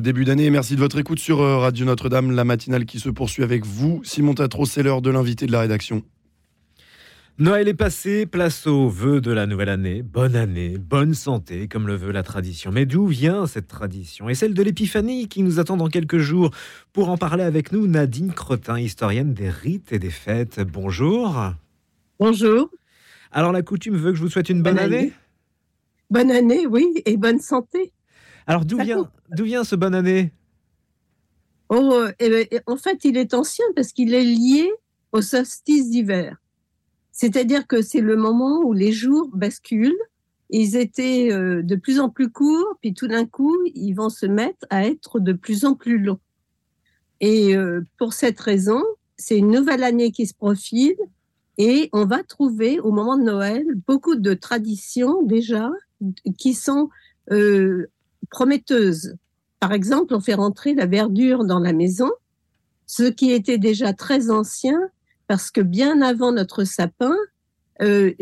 Début d'année, merci de votre écoute sur Radio Notre-Dame, la matinale qui se poursuit avec vous. Simon Tatro, c'est l'heure de l'invité de la rédaction. Noël est passé, place aux vœux de la nouvelle année. Bonne année, bonne santé, comme le veut la tradition. Mais d'où vient cette tradition? Et celle de l'épiphanie qui nous attend dans quelques jours. Pour en parler avec nous, Nadine Crotin, historienne des rites et des fêtes. Bonjour. Bonjour. Alors la coutume veut que je vous souhaite une bonne, année. Bonne année, oui, et bonne santé. Alors d'où vient, d'où vient ce bonne année? Oh, eh ben, en fait, il est ancien parce qu'il est lié au solstice d'hiver. C'est-à-dire que c'est le moment où les jours basculent. Ils étaient euh, de plus en plus courts, puis tout d'un coup, ils vont se mettre à être de plus en plus longs. Et euh, pour cette raison, c'est une nouvelle année qui se profile et on va trouver au moment de Noël beaucoup de traditions déjà qui sont euh, prometteuses. Par exemple, on fait rentrer la verdure dans la maison, ce qui était déjà très ancien parce que bien avant notre sapin, euh,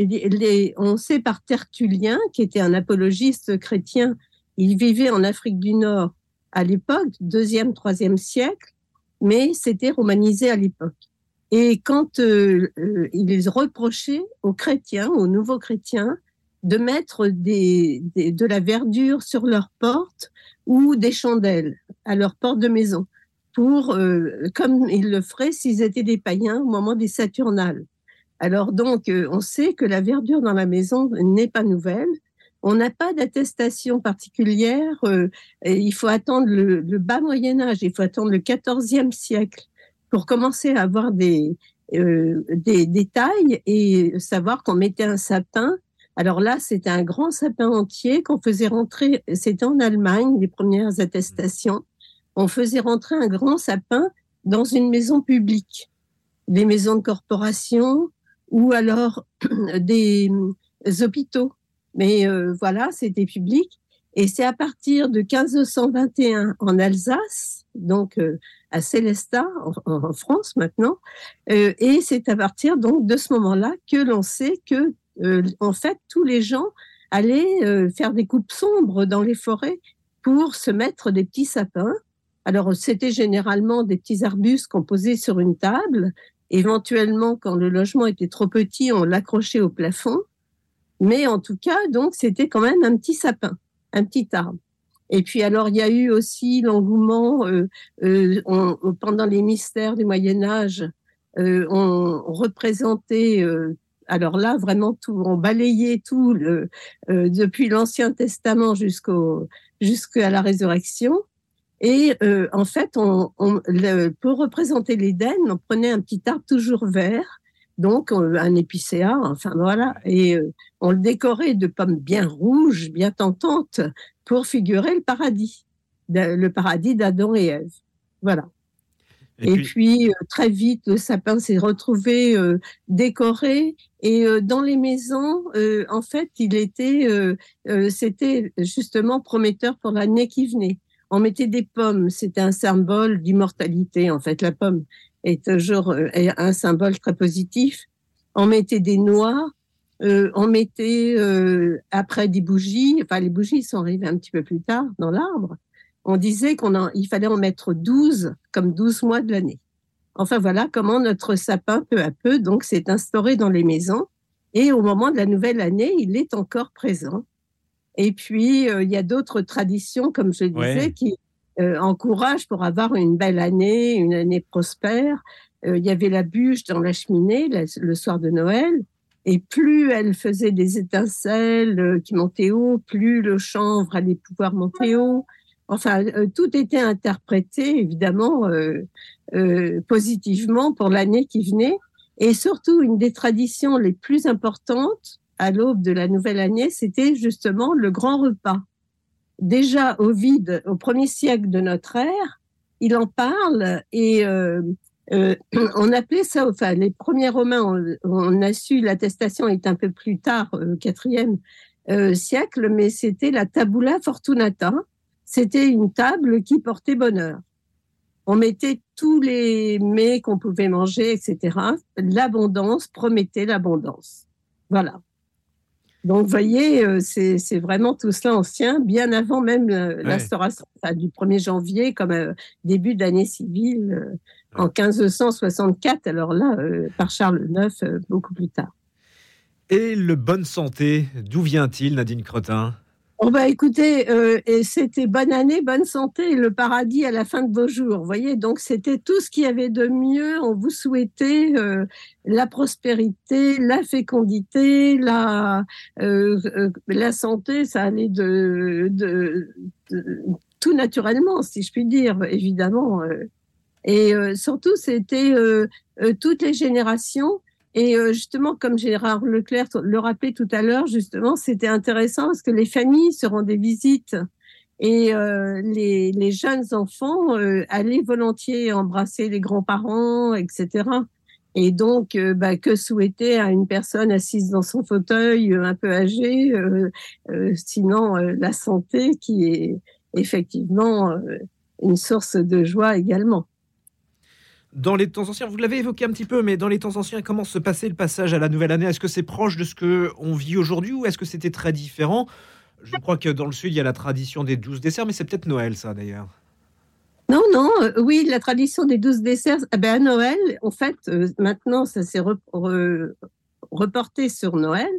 on sait par Tertullien, qui était un apologiste chrétien, il vivait en Afrique du Nord à l'époque, deuxième, troisième siècle, mais c'était romanisé à l'époque. Et quand euh, euh, il reprochait aux chrétiens, aux nouveaux chrétiens, de mettre de la verdure sur leurs portes ou des chandelles à leurs portes de maison pour, euh, comme ils le feraient s'ils étaient des païens au moment des Saturnales. Alors donc, euh, on sait que la verdure dans la maison n'est pas nouvelle. On n'a pas d'attestation particulière. Euh, il faut attendre le, bas Moyen Âge, il faut attendre le XIVe siècle pour commencer à avoir des, des détails et savoir qu'on mettait un sapin. Alors là, c'était un grand sapin entier qu'on faisait rentrer. C'était en Allemagne, les premières attestations on faisait rentrer un grand sapin dans une maison publique, des maisons de corporation ou alors des euh, hôpitaux. Mais euh, voilà, c'était public. Et c'est à partir de 1521 en Alsace, donc euh, à Célestat, en, France maintenant, et c'est à partir donc de ce moment-là que l'on sait que, en fait, tous les gens allaient faire des coupes sombres dans les forêts pour se mettre des petits sapins alors, c'était généralement des petits arbustes posait sur une table. Éventuellement, quand le logement était trop petit, on l'accrochait au plafond. Mais en tout cas, donc, c'était quand même un petit sapin, un petit arbre. Et puis alors, il y a eu aussi l'engouement euh, euh, pendant les mystères du Moyen Âge. Euh, on, représentait, alors là, vraiment tout, on balayait tout le, depuis l'Ancien Testament jusqu'à la résurrection. Et euh, en fait, on, pour représenter l'Éden, on prenait un petit arbre toujours vert, donc euh, un épicéa, enfin voilà, et euh, on le décorait de pommes bien rouges, bien tentantes, pour figurer le paradis, le paradis d'Adam et Ève. Voilà. Et, puis, très vite, le sapin s'est retrouvé décoré et dans les maisons, en fait, il était, c'était justement prometteur pour l'année qui venait on mettait des pommes. C'était un symbole d'immortalité, en fait. La pomme est toujours euh, un symbole très positif. On mettait des noix. Euh, on mettait euh, après des bougies. Enfin, les bougies sont arrivées un petit peu plus tard dans l'arbre. On disait qu'on il fallait en mettre 12 comme 12 mois de l'année. Enfin voilà comment notre sapin peu à peu donc s'est instauré dans les maisons et au moment de la nouvelle année, il est encore présent. Et puis, euh, il y a d'autres traditions, comme je disais, qui euh, encouragent pour avoir une belle année, une année prospère. Euh, il y avait la bûche dans la cheminée le soir de Noël. Et plus elle faisait des étincelles qui montaient haut, plus le chanvre allait pouvoir monter haut. Enfin, tout était interprété, évidemment, positivement pour l'année qui venait. Et surtout, une des traditions les plus importantes, à l'aube de la nouvelle année, c'était justement le grand repas. Déjà Ovide, au premier siècle de notre ère, il en parle et euh, euh, on appelait ça, enfin les premiers Romains, on, a su, l'attestation est un peu plus tard, au quatrième euh, siècle, mais c'était la tabula fortunata. C'était une table qui portait bonheur. On mettait tous les mets qu'on pouvait manger, etc. L'abondance promettait l'abondance. Voilà. Donc, vous voyez, euh, c'est vraiment tout cela ancien, bien avant même l'instauration du 1er janvier, comme euh, début d'année civile, euh, en 1564. Alors là, par Charles IX, beaucoup plus tard. Et le bonne santé, d'où vient-il, Nadine Cretin? Oh bah écoutez, euh, et c'était bonne année, bonne santé, le paradis à la fin de vos jours. Voyez, donc c'était tout ce qu'il y avait de mieux. On vous souhaitait euh, la prospérité, la fécondité, la euh, la santé. Ça allait de, de, tout naturellement, si je puis dire, évidemment. Et surtout, c'était toutes les générations et euh, justement, comme Gérard Leclerc le rappelait tout à l'heure, justement, c'était intéressant parce que les familles se rendaient visite et euh, les, jeunes enfants euh, allaient volontiers embrasser les grands-parents, etc. Et donc, bah, que souhaiter à une personne assise dans son fauteuil, un peu âgée, sinon la santé qui est effectivement une source de joie également. Dans les temps anciens, vous l'avez évoqué un petit peu, mais dans les temps anciens, comment se passait le passage à la nouvelle année? Est-ce que c'est proche de ce que on vit aujourd'hui ou est-ce que c'était très différent? Je crois que dans le sud, il y a la tradition des douze desserts, mais c'est peut-être Noël, ça d'ailleurs. Non, non, euh, oui, la tradition des douze desserts, eh ben, à Noël, en fait, euh, maintenant, ça s'est reporté sur Noël,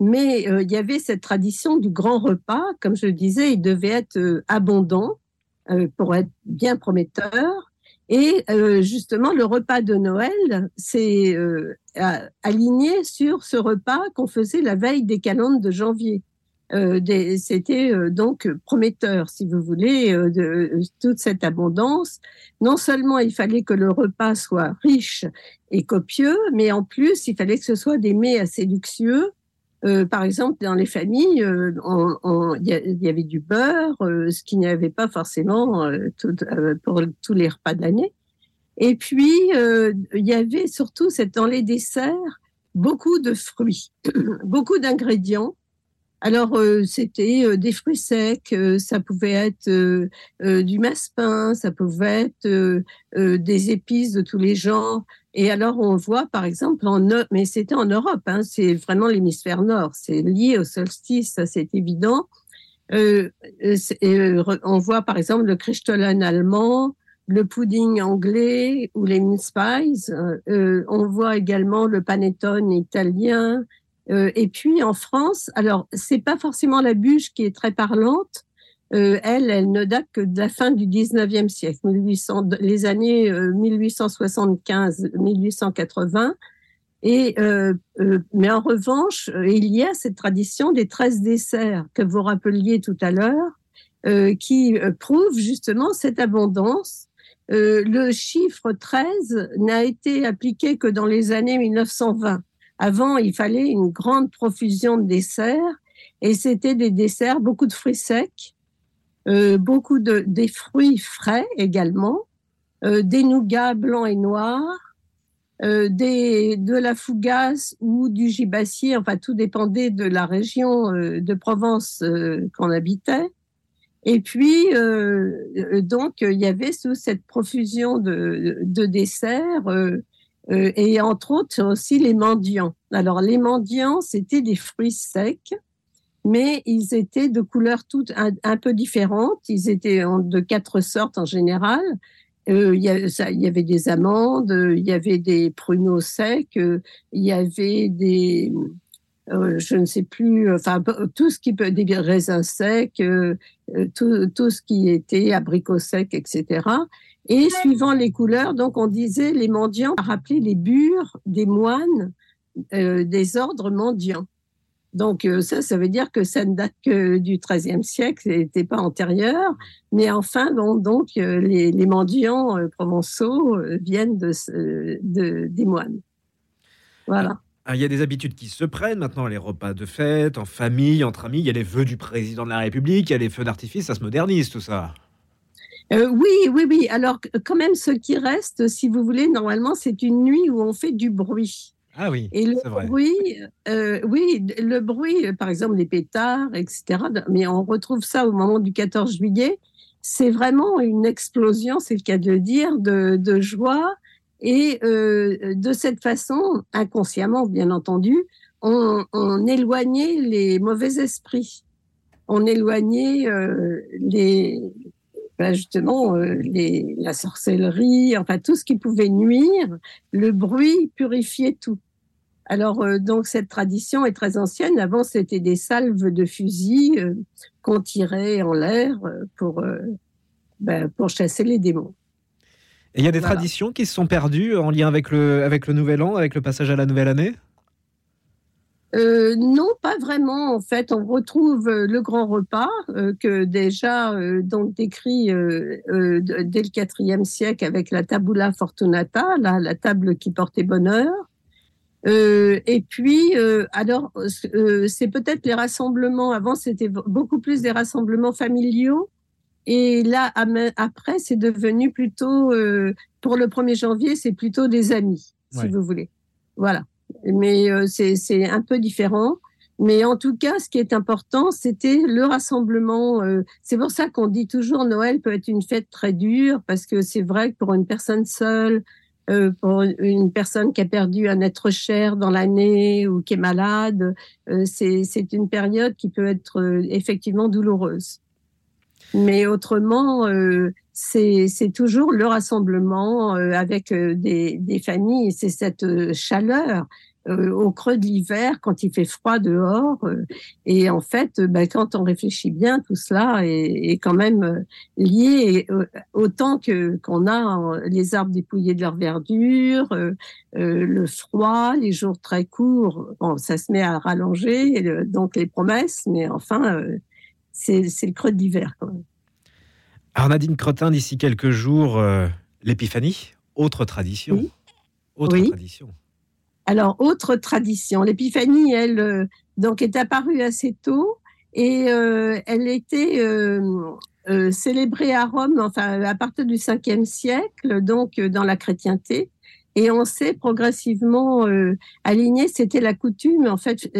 mais euh, il y avait cette tradition du grand repas, comme je le disais, il devait être abondant pour être bien prometteur. Et euh, justement, le repas de Noël s'est euh, aligné sur ce repas qu'on faisait la veille des calendes de janvier. Euh, C'était euh, donc prometteur, si vous voulez, euh, de toute cette abondance. Non seulement il fallait que le repas soit riche et copieux, mais en plus il fallait que ce soit des mets assez luxueux euh, par exemple, dans les familles, euh, il y, avait du beurre, euh, ce qu'il n'y avait pas forcément pour tous les repas de l'année. Et puis, il y avait surtout dans les desserts beaucoup de fruits, beaucoup d'ingrédients. Alors, c'était des fruits secs, ça pouvait être du massepain, ça pouvait être des épices de tous les genres. Et alors, on voit, par exemple, en, mais c'était en Europe, hein, c'est vraiment l'hémisphère nord, c'est lié au solstice, ça c'est évident. Euh, euh, on voit, par exemple, le Christollen allemand, le pudding anglais ou les mince pies. Euh, on voit également le panettone italien. et puis en France, alors c'est pas forcément la bûche qui est très parlante, euh, elle, ne date que de la fin du 19e siècle, 1800, les années 1875-1880. Euh, euh, mais en revanche, il y a cette tradition des 13 desserts que vous rappeliez tout à l'heure, qui prouve justement cette abondance. le chiffre 13 n'a été appliqué que dans les années 1920. Avant, il fallait une grande profusion de desserts et c'était des desserts, beaucoup de fruits secs, euh, beaucoup de des fruits frais également, euh, des nougats blancs et noirs, euh, des, de la fougasse ou du gibassier, enfin tout dépendait de la région de Provence qu'on habitait. Et puis, donc, il y avait sous cette profusion de, de desserts, et entre autres aussi les mendiants. Alors, les mendiants, c'était des fruits secs mais ils étaient de couleurs toutes un, peu différentes. Ils étaient de quatre sortes en général. Euh, il, y avait des amandes, il y avait des pruneaux secs, il y avait des, euh, je ne sais plus, enfin tout ce qui peut, des raisins secs, euh, tout, tout, ce qui était abricots secs, etc. Et suivant les couleurs, donc on disait les mendiants rappelaient les bures des moines des ordres mendiants. Donc euh, ça, ça veut dire que ça ne date que du XIIIe siècle, n'était pas antérieur. Mais enfin, donc euh, les, mendiants euh, provençaux viennent de, des moines. Voilà. Ah, il y a des habitudes qui se prennent maintenant, les repas de fête, en famille, entre amis. Il y a les vœux du président de la République, il y a les feux d'artifice, ça se modernise tout ça. oui, oui, oui. Alors, quand même, ce qui reste, si vous voulez, normalement, c'est une nuit où on fait du bruit. Ah oui. Et le bruit, euh, oui, le bruit, par exemple, les pétards, etc. Mais on retrouve ça au moment du 14 juillet. C'est vraiment une explosion, c'est le cas de le dire, de, de joie. Et euh, de cette façon, inconsciemment, bien entendu, on, éloignait les mauvais esprits, on éloignait les, ben, justement les, la sorcellerie, enfin tout ce qui pouvait nuire. Le bruit purifiait tout. Alors, euh, donc, cette tradition est très ancienne. Avant, c'était des salves de fusils euh, qu'on tirait en l'air euh, pour, ben, pour chasser les démons. Et il y a des traditions qui se sont perdues en lien avec le, avec le Nouvel An, avec le passage à la Nouvelle Année? Non, pas vraiment. En fait, on retrouve le grand repas que déjà donc décrit dès le IVe siècle avec la tabula fortunata, la table qui portait bonheur. Euh, et puis, euh, alors, euh, c'est peut-être les rassemblements. Avant, c'était beaucoup plus des rassemblements familiaux. Et là, après, c'est devenu plutôt, pour le 1er janvier, c'est plutôt des amis, si vous voulez. Voilà. Mais c'est un peu différent. Mais en tout cas, ce qui est important, c'était le rassemblement. c'est pour ça qu'on dit toujours Noël peut être une fête très dure, parce que c'est vrai que pour une personne seule, euh, pour une personne qui a perdu un être cher dans l'année ou qui est malade, euh, c'est une période qui peut être euh, effectivement douloureuse. Mais autrement, c'est toujours le rassemblement avec des, des familles, c'est cette chaleur euh, au creux de l'hiver, quand il fait froid dehors. Euh, et en fait, ben, quand on réfléchit bien, tout cela est, est quand même euh, lié autant que qu'on a les arbres dépouillés de leur verdure, le froid, les jours très courts. Bon, ça se met à rallonger, donc les promesses, mais enfin, c'est le creux de l'hiver. Alors Nadine Crotin, d'ici quelques jours, l'épiphanie, autre tradition. Autre tradition. Alors, autre tradition, l'épiphanie, elle, euh, donc, est apparue assez tôt et euh, elle était euh, célébrée à Rome, enfin, à partir du 5e siècle, donc dans la chrétienté. Et on s'est progressivement aligné, c'était la coutume. En fait,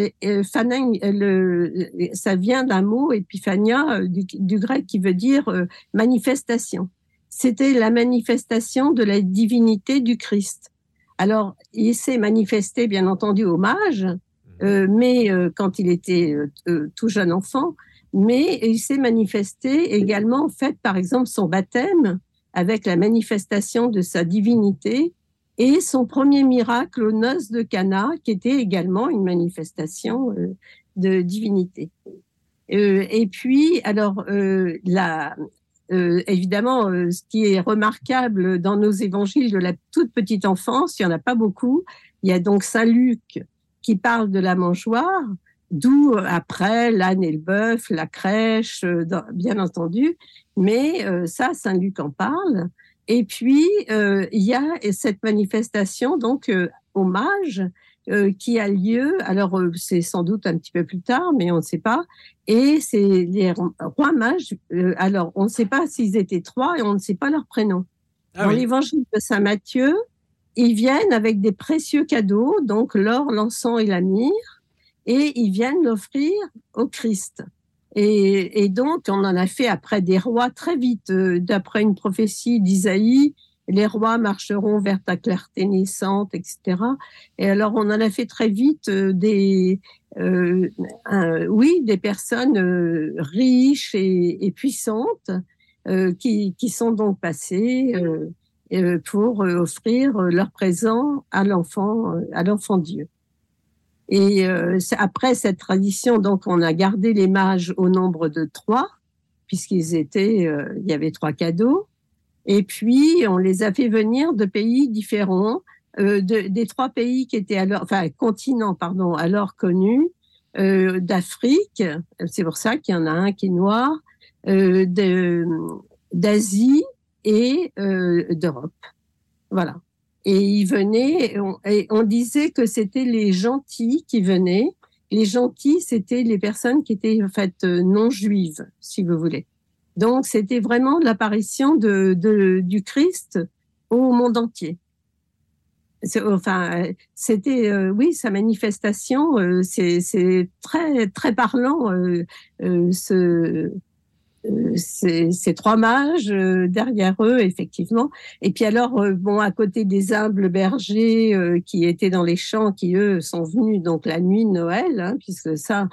ça vient d'un mot, épiphania, du, grec qui veut dire manifestation. C'était la manifestation de la divinité du Christ. Alors, il s'est manifesté, bien entendu, hommage, mhm. euh, mais euh, quand il était euh, tout jeune enfant, mais il s'est manifesté également, en fait, par exemple, son baptême avec la manifestation de sa divinité et son premier miracle aux noces de Cana, qui était également une manifestation de divinité. et puis, alors, la, euh, évidemment, euh, ce qui est remarquable dans nos évangiles de la toute petite enfance, il n'y en a pas beaucoup. Il y a donc Saint Luc qui parle de la mangeoire, d'où euh, après l'âne et le bœuf, la crèche, bien entendu. Mais ça, Saint Luc en parle. Et puis, il y a cette manifestation, donc, hommage, euh, qui a lieu, alors euh, c'est sans doute un petit peu plus tard, mais on ne sait pas, et c'est les rois mages, euh, alors on ne sait pas s'ils étaient trois et on ne sait pas leur prénom. Ah Dans l'évangile de Saint Matthieu, ils viennent avec des précieux cadeaux, donc l'or, l'encens et la myrrhe, et ils viennent l'offrir au Christ. Et, et, donc, on en a fait après des rois très vite, d'après une prophétie d'Isaïe, les rois marcheront vers ta clarté naissante, etc. Et alors, on en a fait très vite euh, des, euh, oui, des personnes euh, riches et, puissantes qui, qui, sont donc passées pour offrir leur présent à l'enfant, à l'enfant Dieu. Et après cette tradition, donc, on a gardé les mages au nombre de trois, puisqu'ils étaient, il y avait trois cadeaux. Et puis, on les a fait venir de pays différents, euh, de, des trois pays qui étaient alors, enfin, continents, pardon, alors connus, euh, d'Afrique, c'est pour ça qu'il y en a un qui est noir, euh, d'Asie et euh, d'Europe. Voilà. Et ils venaient, on, et on disait que c'était les gentils qui venaient. Les gentils, c'était les personnes qui étaient en fait non juives, si vous voulez. Donc, c'était vraiment l'apparition de, de, du Christ au monde entier. Enfin, c'était, euh, oui, sa manifestation, euh, c'est très, très parlant, euh, ce, ces, trois mages derrière eux, effectivement. Et puis alors, bon, à côté des humbles bergers qui étaient dans les champs, qui eux sont venus donc la nuit de Noël, hein, puisque ça,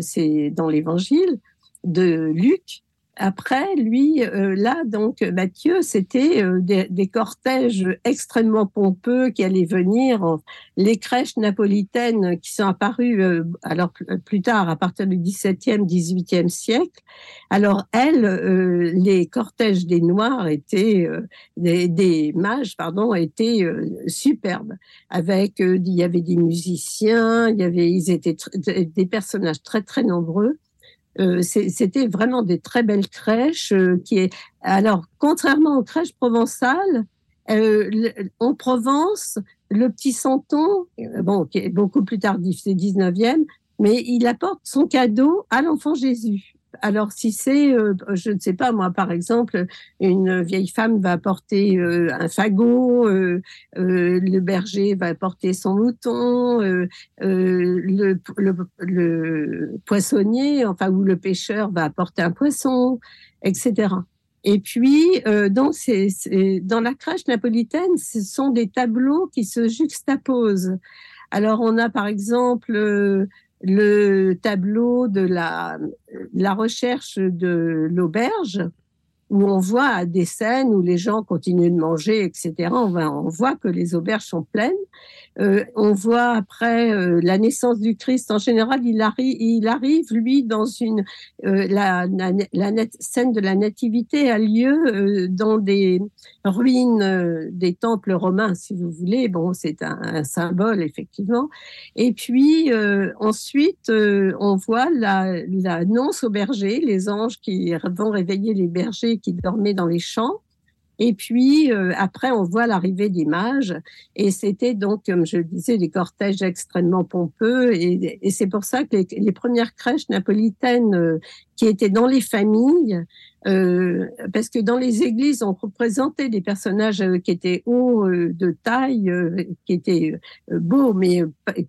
c'est dans l'Évangile de Luc. Après, lui, euh, là, donc, Mathieu, c'était euh, des, cortèges extrêmement pompeux qui allaient venir. Les crèches napolitaines qui sont apparues, euh, alors plus tard, à partir du XVIIe, XVIIIe siècle. Alors, elles, les cortèges des Noirs étaient, des, des, mages, pardon, étaient superbes. Avec, il y avait des musiciens, il y avait, ils étaient des personnages très, très nombreux. Euh, c'était vraiment des très belles crèches euh, qui est alors contrairement aux crèches provençales euh, en Provence le petit Santon bon qui est beaucoup plus tardif c'est 19e mais il apporte son cadeau à l'enfant Jésus alors si c'est, euh, je ne sais pas moi, par exemple, une vieille femme va porter euh, un fagot, euh, le berger va porter son mouton, le, poissonnier, enfin ou le pêcheur va apporter un poisson, etc. Et puis, dans, dans la crèche napolitaine, ce sont des tableaux qui se juxtaposent. Alors, on a par exemple le tableau de la, la recherche de l'auberge où on voit des scènes où les gens continuent de manger, etc. On, on voit que les auberges sont pleines. Euh, on voit après euh, la naissance du Christ. En général, il, il arrive lui dans une euh, la, scène de la nativité a lieu dans des ruines des temples romains, si vous voulez. Bon, c'est un, symbole effectivement. Et puis ensuite, on voit la, la nonce au berger, les anges qui vont réveiller les bergers qui dormaient dans les champs. Et puis euh, après, on voit l'arrivée des mages, et c'était donc, comme je le disais, des cortèges extrêmement pompeux, et, c'est pour ça que les, premières crèches napolitaines euh, qui étaient dans les familles, euh, parce que dans les églises, on représentait des personnages euh, qui étaient hauts de taille, qui étaient beaux, mais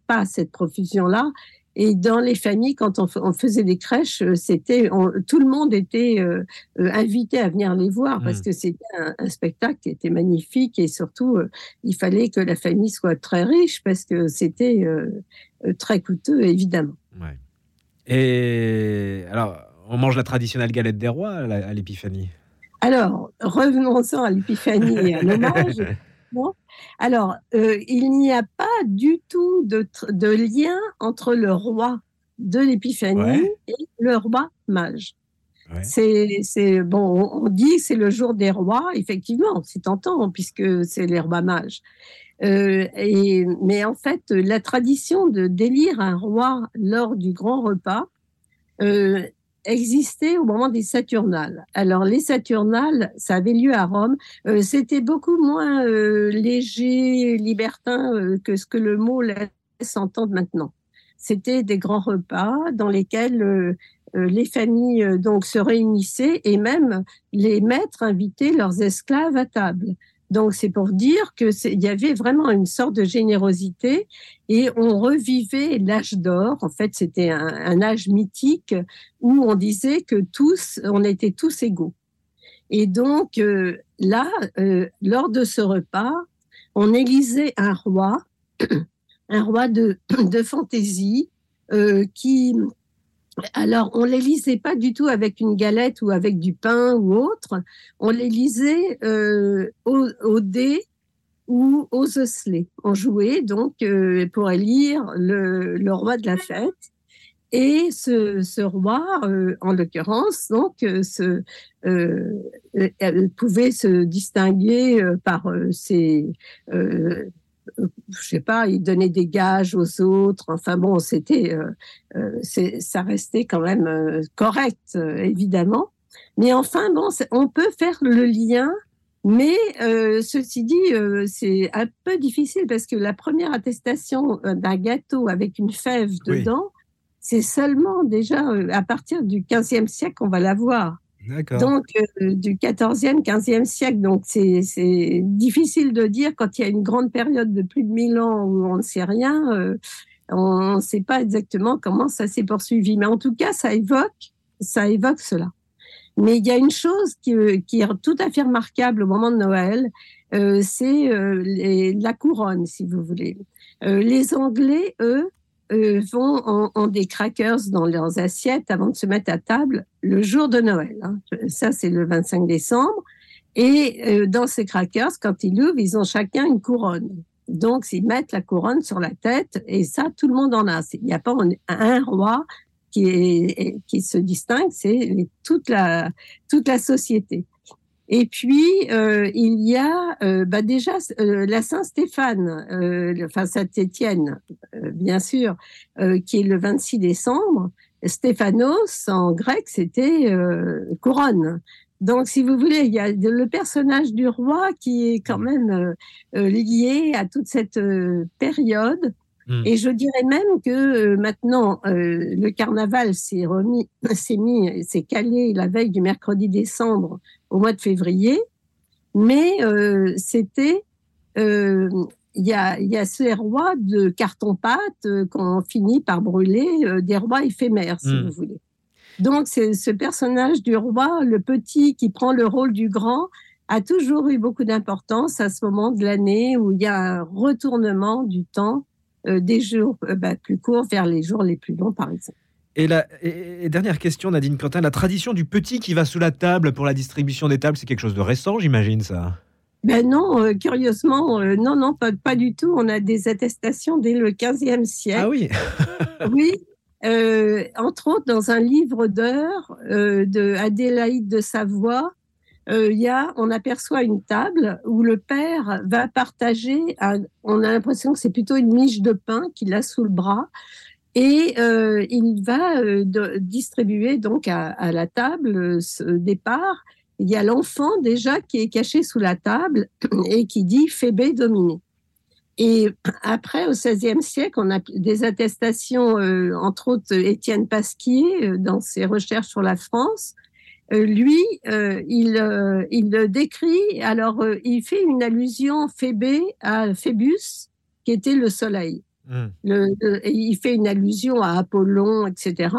pas cette profusion-là. Et dans les familles, quand on, faisait des crèches, euh, c'était tout le monde était euh, euh, invité à venir les voir parce mmh. que c'était un, spectacle qui était magnifique et surtout il fallait que la famille soit très riche parce que c'était très coûteux évidemment. Et alors, on mange la traditionnelle galette des rois à l'épiphanie? Alors, revenons-en à l'épiphanie et à l'hommage. Alors, euh, il n'y a pas du tout de, lien entre le roi de l'Épiphanie et le roi mage. C'est bon, on dit c'est le jour des rois, effectivement, c'est tentant puisque c'est les rois mages. Euh, et, mais en fait, la tradition de délire un roi lors du grand repas euh, existait au moment des Saturnales. Alors les Saturnales, ça avait lieu à Rome. Euh, c'était beaucoup moins euh, léger, libertin euh, que ce que le mot laisse entendre maintenant. C'était des grands repas dans lesquels les familles donc se réunissaient et même les maîtres invitaient leurs esclaves à table. Donc c'est pour dire que il y avait vraiment une sorte de générosité et on revivait l'âge d'or. En fait, c'était un, âge mythique où on disait que tous, on était tous égaux. Et donc euh, là, euh, lors de ce repas, on élisait un roi, un roi de, fantaisie euh, qui alors, on les lisait pas du tout avec une galette ou avec du pain ou autre. On les lisait euh, au, dé ou aux osselets. On jouait donc euh, pour élire le, roi de la fête. Et ce, roi, euh, en l'occurrence, donc, pouvait se distinguer par ses je sais pas, il donnait des gages aux autres. Enfin bon, c'était, euh, euh, ça restait quand même euh, correct, évidemment. Mais enfin bon, on peut faire le lien. Mais ceci dit, c'est un peu difficile parce que la première attestation d'un gâteau avec une fève dedans, c'est seulement déjà à partir du 15e siècle qu'on va l'avoir. Donc, euh, du 14e, 15e siècle. Donc, c'est difficile de dire quand il y a une grande période de plus de 1000 ans où on ne sait rien. Euh, on ne sait pas exactement comment ça s'est poursuivi. Mais en tout cas, ça évoque, ça évoque cela. Mais il y a une chose qui, qui, est tout à fait remarquable au moment de Noël, euh, c'est euh, la couronne, si vous voulez. Euh, les Anglais, eux, euh, vont ont, des crackers dans leurs assiettes avant de se mettre à table le jour de Noël. Hein. Ça, c'est le 25 décembre. Et euh, dans ces crackers, quand ils l'ouvrent, ils ont chacun une couronne. Donc, ils mettent la couronne sur la tête et ça, tout le monde en a. Il n'y a pas un roi qui, qui se distingue, c'est toute la, toute la société. Et puis, euh, il y a euh, bah déjà euh, la Saint-Stéphane, enfin Saint-Étienne, bien sûr, qui est le 26 décembre. Stéphanos, en grec, c'était couronne. Donc, si vous voulez, il y a le personnage du roi qui est quand même lié à toute cette période. Mmh. Et je dirais même que maintenant, le carnaval s'est remis, s'est mis, s'est calé la veille du mercredi décembre au mois de février, mais euh, c'était euh, il y, a, y a ces rois de carton-pâte euh, qu'on finit par brûler, des rois éphémères, si mmh. vous voulez. Donc, c'est ce personnage du roi, le petit qui prend le rôle du grand, a toujours eu beaucoup d'importance à ce moment de l'année où il y a un retournement du temps euh, des jours euh, bah, plus courts vers les jours les plus longs, par exemple. Et, la, dernière question, Nadine Quentin, la tradition du petit qui va sous la table pour la distribution des tables, c'est quelque chose de récent, j'imagine, ça? Ben non, euh, curieusement, euh, non, non, pas, pas, du tout. On a des attestations dès le 15e siècle. Ah oui Oui, euh, entre autres dans un livre d'heures de Adélaïde de Savoie, il y a, on aperçoit une table où le père va partager, on a l'impression que c'est plutôt une miche de pain qu'il a sous le bras, et euh, il va euh, distribuer donc à, la table euh, ce départ. Il y a l'enfant déjà qui est caché sous la table et qui dit Phébé dominé. Et après, au XVIe siècle, on a des attestations, entre autres Étienne Pasquier, dans ses recherches sur la France. Lui, il, il décrit, alors il fait une allusion Phébé à Phébus, qui était le soleil. Mmh. Le, le, il fait une allusion à Apollon, etc.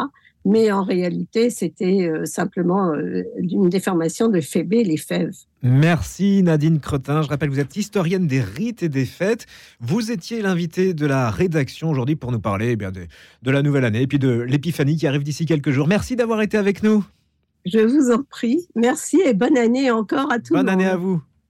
Mais en réalité, c'était euh, simplement euh, une déformation de Phébé, les fèves. Merci Nadine Cretin. Je rappelle, vous êtes historienne des rites et des fêtes. Vous étiez l'invité de la rédaction aujourd'hui pour nous parler eh bien, de, de, la nouvelle année et puis de l'épiphanie qui arrive d'ici quelques jours. Merci d'avoir été avec nous. Je vous en prie. Merci et bonne année encore à tous. Bonne année à vous.